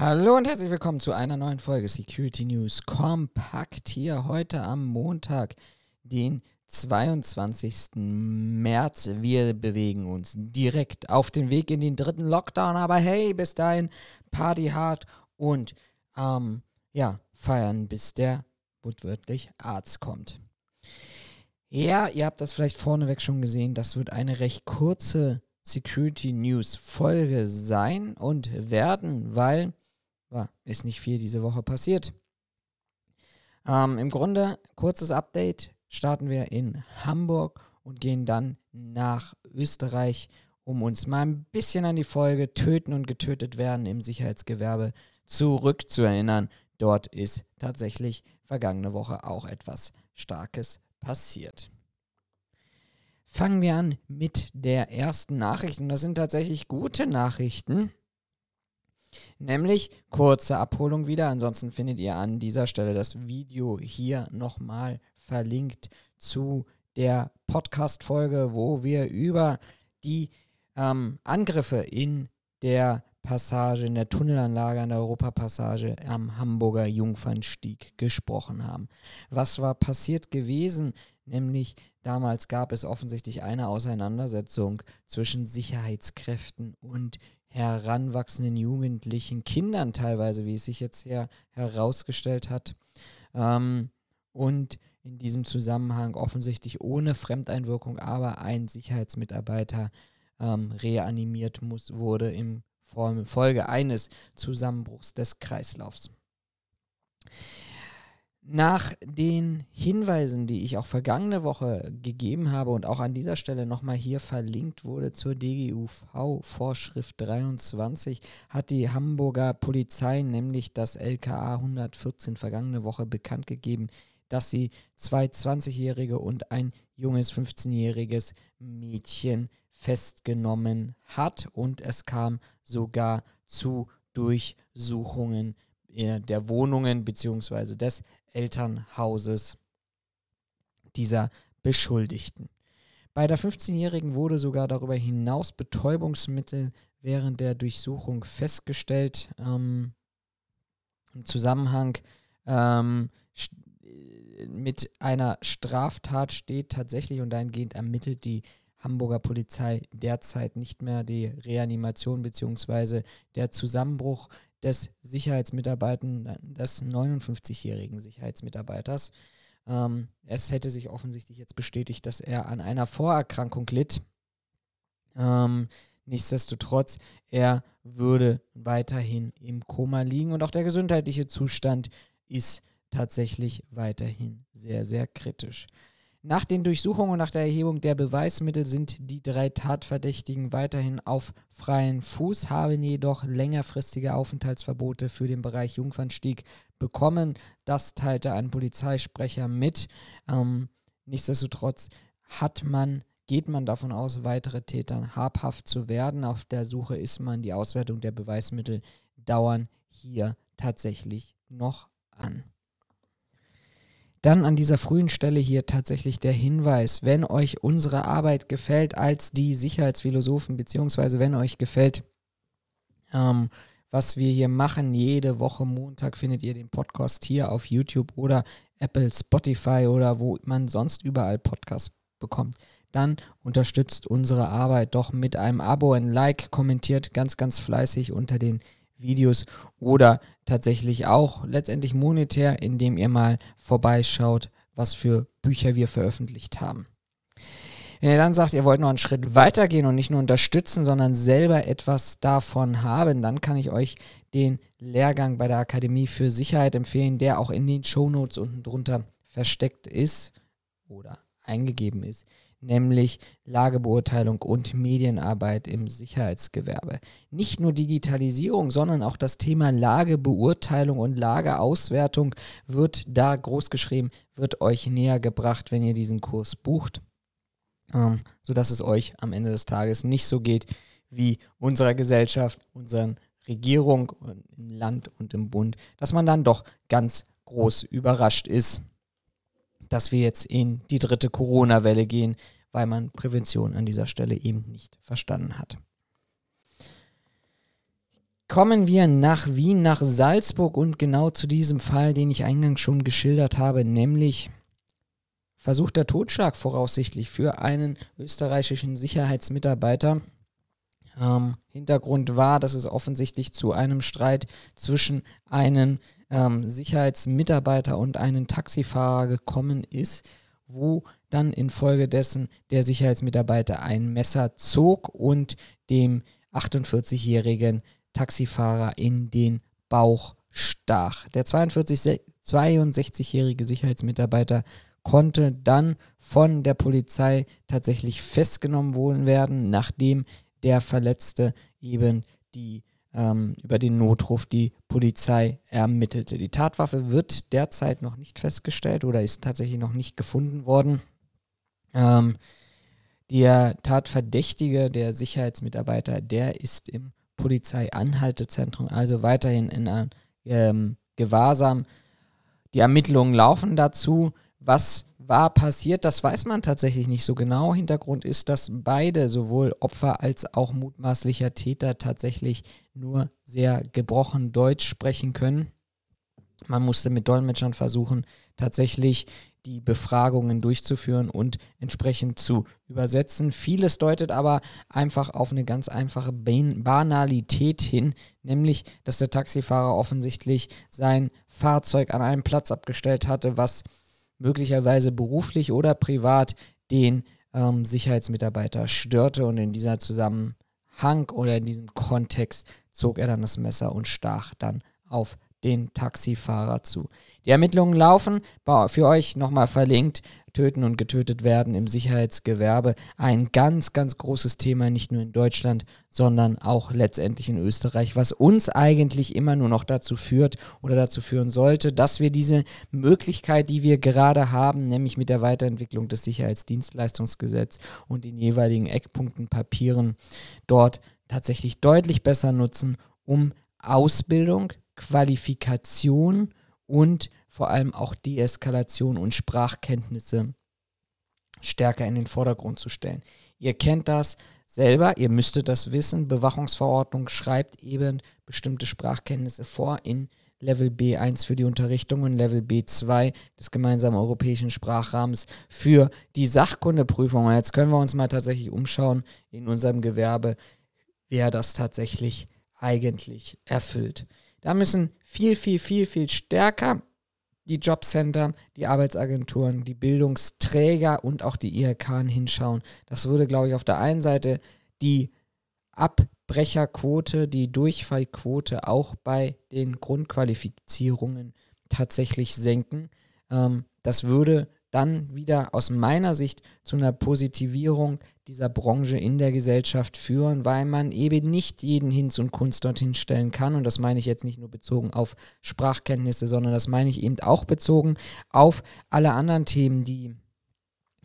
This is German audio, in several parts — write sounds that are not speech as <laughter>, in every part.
Hallo und herzlich willkommen zu einer neuen Folge Security News Kompakt hier heute am Montag, den 22. März. Wir bewegen uns direkt auf den Weg in den dritten Lockdown, aber hey, bis dahin Party hard und ähm, ja, feiern, bis der wortwörtlich Arzt kommt. Ja, ihr habt das vielleicht vorneweg schon gesehen, das wird eine recht kurze Security News Folge sein und werden, weil ja, ist nicht viel diese Woche passiert. Ähm, Im Grunde, kurzes Update, starten wir in Hamburg und gehen dann nach Österreich, um uns mal ein bisschen an die Folge Töten und getötet werden im Sicherheitsgewerbe zurückzuerinnern. Dort ist tatsächlich vergangene Woche auch etwas Starkes passiert. Fangen wir an mit der ersten Nachricht und das sind tatsächlich gute Nachrichten. Nämlich kurze Abholung wieder. Ansonsten findet ihr an dieser Stelle das Video hier nochmal verlinkt zu der Podcast-Folge, wo wir über die ähm, Angriffe in der Passage, in der Tunnelanlage an der Europapassage am Hamburger Jungfernstieg gesprochen haben. Was war passiert gewesen? Nämlich damals gab es offensichtlich eine Auseinandersetzung zwischen Sicherheitskräften und heranwachsenden jugendlichen Kindern teilweise, wie es sich jetzt hier herausgestellt hat. Ähm, und in diesem Zusammenhang offensichtlich ohne Fremdeinwirkung, aber ein Sicherheitsmitarbeiter ähm, reanimiert muss, wurde im Folge eines Zusammenbruchs des Kreislaufs. Nach den Hinweisen, die ich auch vergangene Woche gegeben habe und auch an dieser Stelle nochmal hier verlinkt wurde zur DGUV-Vorschrift 23, hat die Hamburger Polizei nämlich das LKA 114 vergangene Woche bekannt gegeben, dass sie zwei 20-Jährige und ein junges 15-jähriges Mädchen festgenommen hat und es kam sogar zu Durchsuchungen der Wohnungen bzw. des Elternhauses dieser Beschuldigten. Bei der 15-Jährigen wurde sogar darüber hinaus Betäubungsmittel während der Durchsuchung festgestellt. Ähm, Im Zusammenhang ähm, mit einer Straftat steht tatsächlich und dahingehend ermittelt die Hamburger Polizei derzeit nicht mehr die Reanimation bzw. der Zusammenbruch des Sicherheitsmitarbeiters, des 59-jährigen Sicherheitsmitarbeiters. Ähm, es hätte sich offensichtlich jetzt bestätigt, dass er an einer Vorerkrankung litt. Ähm, nichtsdestotrotz, er würde weiterhin im Koma liegen und auch der gesundheitliche Zustand ist tatsächlich weiterhin sehr, sehr kritisch. Nach den Durchsuchungen und nach der Erhebung der Beweismittel sind die drei Tatverdächtigen weiterhin auf freien Fuß, haben jedoch längerfristige Aufenthaltsverbote für den Bereich Jungfernstieg bekommen. Das teilte ein Polizeisprecher mit. Ähm, nichtsdestotrotz hat man, geht man davon aus, weitere Tätern habhaft zu werden. Auf der Suche ist man. Die Auswertung der Beweismittel dauern hier tatsächlich noch an. Dann an dieser frühen Stelle hier tatsächlich der Hinweis, wenn euch unsere Arbeit gefällt als die Sicherheitsphilosophen, beziehungsweise wenn euch gefällt, ähm, was wir hier machen, jede Woche Montag findet ihr den Podcast hier auf YouTube oder Apple, Spotify oder wo man sonst überall Podcasts bekommt. Dann unterstützt unsere Arbeit doch mit einem Abo, ein Like, kommentiert ganz, ganz fleißig unter den Videos oder tatsächlich auch letztendlich monetär, indem ihr mal vorbeischaut, was für Bücher wir veröffentlicht haben. Wenn ihr dann sagt, ihr wollt noch einen Schritt weitergehen und nicht nur unterstützen, sondern selber etwas davon haben, dann kann ich euch den Lehrgang bei der Akademie für Sicherheit empfehlen, der auch in den Shownotes unten drunter versteckt ist oder eingegeben ist nämlich Lagebeurteilung und Medienarbeit im Sicherheitsgewerbe. Nicht nur Digitalisierung, sondern auch das Thema Lagebeurteilung und Lageauswertung wird da großgeschrieben, wird euch näher gebracht, wenn ihr diesen Kurs bucht, ähm, sodass es euch am Ende des Tages nicht so geht wie unserer Gesellschaft, unseren Regierung im Land und im Bund, dass man dann doch ganz groß überrascht ist dass wir jetzt in die dritte Corona-Welle gehen, weil man Prävention an dieser Stelle eben nicht verstanden hat. kommen wir nach Wien, nach Salzburg und genau zu diesem Fall, den ich eingangs schon geschildert habe, nämlich versuchter Totschlag voraussichtlich für einen österreichischen Sicherheitsmitarbeiter. Ähm, Hintergrund war, dass es offensichtlich zu einem Streit zwischen einem ähm, Sicherheitsmitarbeiter und einem Taxifahrer gekommen ist, wo dann infolgedessen der Sicherheitsmitarbeiter ein Messer zog und dem 48-jährigen Taxifahrer in den Bauch stach. Der 42, 62-jährige Sicherheitsmitarbeiter konnte dann von der Polizei tatsächlich festgenommen werden, nachdem der Verletzte eben die ähm, über den Notruf die Polizei ermittelte. Die Tatwaffe wird derzeit noch nicht festgestellt oder ist tatsächlich noch nicht gefunden worden. Ähm, der Tatverdächtige, der Sicherheitsmitarbeiter, der ist im Polizeianhaltezentrum, also weiterhin in einem ähm, Gewahrsam. Die Ermittlungen laufen dazu. Was war passiert, das weiß man tatsächlich nicht so genau. Hintergrund ist, dass beide, sowohl Opfer als auch mutmaßlicher Täter, tatsächlich nur sehr gebrochen Deutsch sprechen können. Man musste mit Dolmetschern versuchen, tatsächlich die Befragungen durchzuführen und entsprechend zu übersetzen. Vieles deutet aber einfach auf eine ganz einfache Banalität hin, nämlich dass der Taxifahrer offensichtlich sein Fahrzeug an einem Platz abgestellt hatte, was möglicherweise beruflich oder privat den ähm, Sicherheitsmitarbeiter störte und in dieser Zusammenhang oder in diesem Kontext zog er dann das Messer und stach dann auf den Taxifahrer zu. Die Ermittlungen laufen, für euch nochmal verlinkt, Töten und getötet werden im Sicherheitsgewerbe. Ein ganz, ganz großes Thema, nicht nur in Deutschland, sondern auch letztendlich in Österreich, was uns eigentlich immer nur noch dazu führt oder dazu führen sollte, dass wir diese Möglichkeit, die wir gerade haben, nämlich mit der Weiterentwicklung des Sicherheitsdienstleistungsgesetzes und den jeweiligen Eckpunktenpapieren dort tatsächlich deutlich besser nutzen, um Ausbildung, Qualifikation und vor allem auch Deeskalation und Sprachkenntnisse stärker in den Vordergrund zu stellen. Ihr kennt das selber, ihr müsstet das wissen. Bewachungsverordnung schreibt eben bestimmte Sprachkenntnisse vor in Level B1 für die Unterrichtung und Level B2 des gemeinsamen europäischen Sprachrahmens für die Sachkundeprüfung. Und jetzt können wir uns mal tatsächlich umschauen in unserem Gewerbe, wer das tatsächlich eigentlich erfüllt. Da müssen viel, viel, viel, viel stärker die Jobcenter, die Arbeitsagenturen, die Bildungsträger und auch die IHK hinschauen. Das würde, glaube ich, auf der einen Seite die Abbrecherquote, die Durchfallquote auch bei den Grundqualifizierungen tatsächlich senken. Ähm, das würde dann wieder aus meiner Sicht zu einer Positivierung dieser Branche in der Gesellschaft führen, weil man eben nicht jeden Hinz und Kunst dorthin stellen kann. Und das meine ich jetzt nicht nur bezogen auf Sprachkenntnisse, sondern das meine ich eben auch bezogen auf alle anderen Themen, die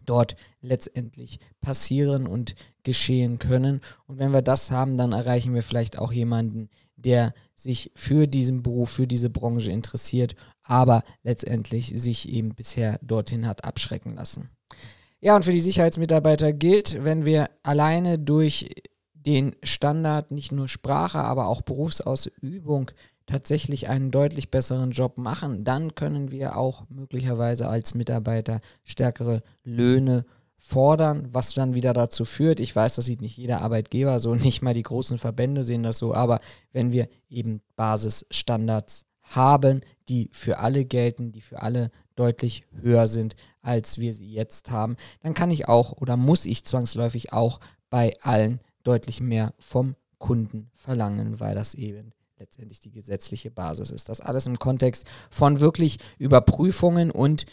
dort letztendlich passieren und geschehen können. Und wenn wir das haben, dann erreichen wir vielleicht auch jemanden, der sich für diesen Beruf, für diese Branche interessiert, aber letztendlich sich eben bisher dorthin hat abschrecken lassen. Ja, und für die Sicherheitsmitarbeiter gilt, wenn wir alleine durch den Standard nicht nur Sprache, aber auch Berufsausübung tatsächlich einen deutlich besseren Job machen, dann können wir auch möglicherweise als Mitarbeiter stärkere Löhne fordern, was dann wieder dazu führt, ich weiß, das sieht nicht jeder Arbeitgeber so, <laughs> nicht mal die großen Verbände sehen das so, aber wenn wir eben Basisstandards haben, die für alle gelten, die für alle deutlich höher sind, als wir sie jetzt haben, dann kann ich auch oder muss ich zwangsläufig auch bei allen deutlich mehr vom Kunden verlangen, weil das eben letztendlich die gesetzliche Basis ist. Das alles im Kontext von wirklich Überprüfungen und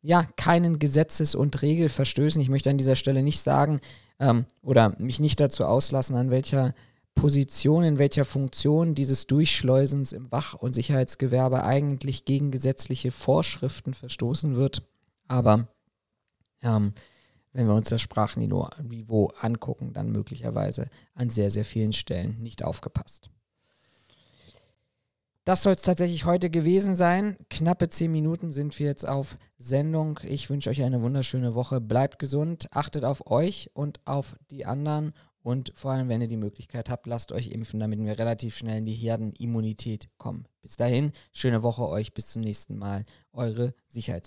ja, keinen Gesetzes- und Regelverstößen. Ich möchte an dieser Stelle nicht sagen ähm, oder mich nicht dazu auslassen, an welcher Position, in welcher Funktion dieses Durchschleusens im Wach- und Sicherheitsgewerbe eigentlich gegen gesetzliche Vorschriften verstoßen wird. Aber ähm, wenn wir uns das Sprachniveau angucken, dann möglicherweise an sehr, sehr vielen Stellen nicht aufgepasst. Das soll es tatsächlich heute gewesen sein. Knappe zehn Minuten sind wir jetzt auf Sendung. Ich wünsche euch eine wunderschöne Woche. Bleibt gesund, achtet auf euch und auf die anderen Und vor allem, wenn ihr die Möglichkeit habt, lasst euch impfen, damit wir relativ schnell in die Herdenimmunität kommen. Bis dahin, schöne Woche euch, bis zum nächsten Mal. Eure Sicherheits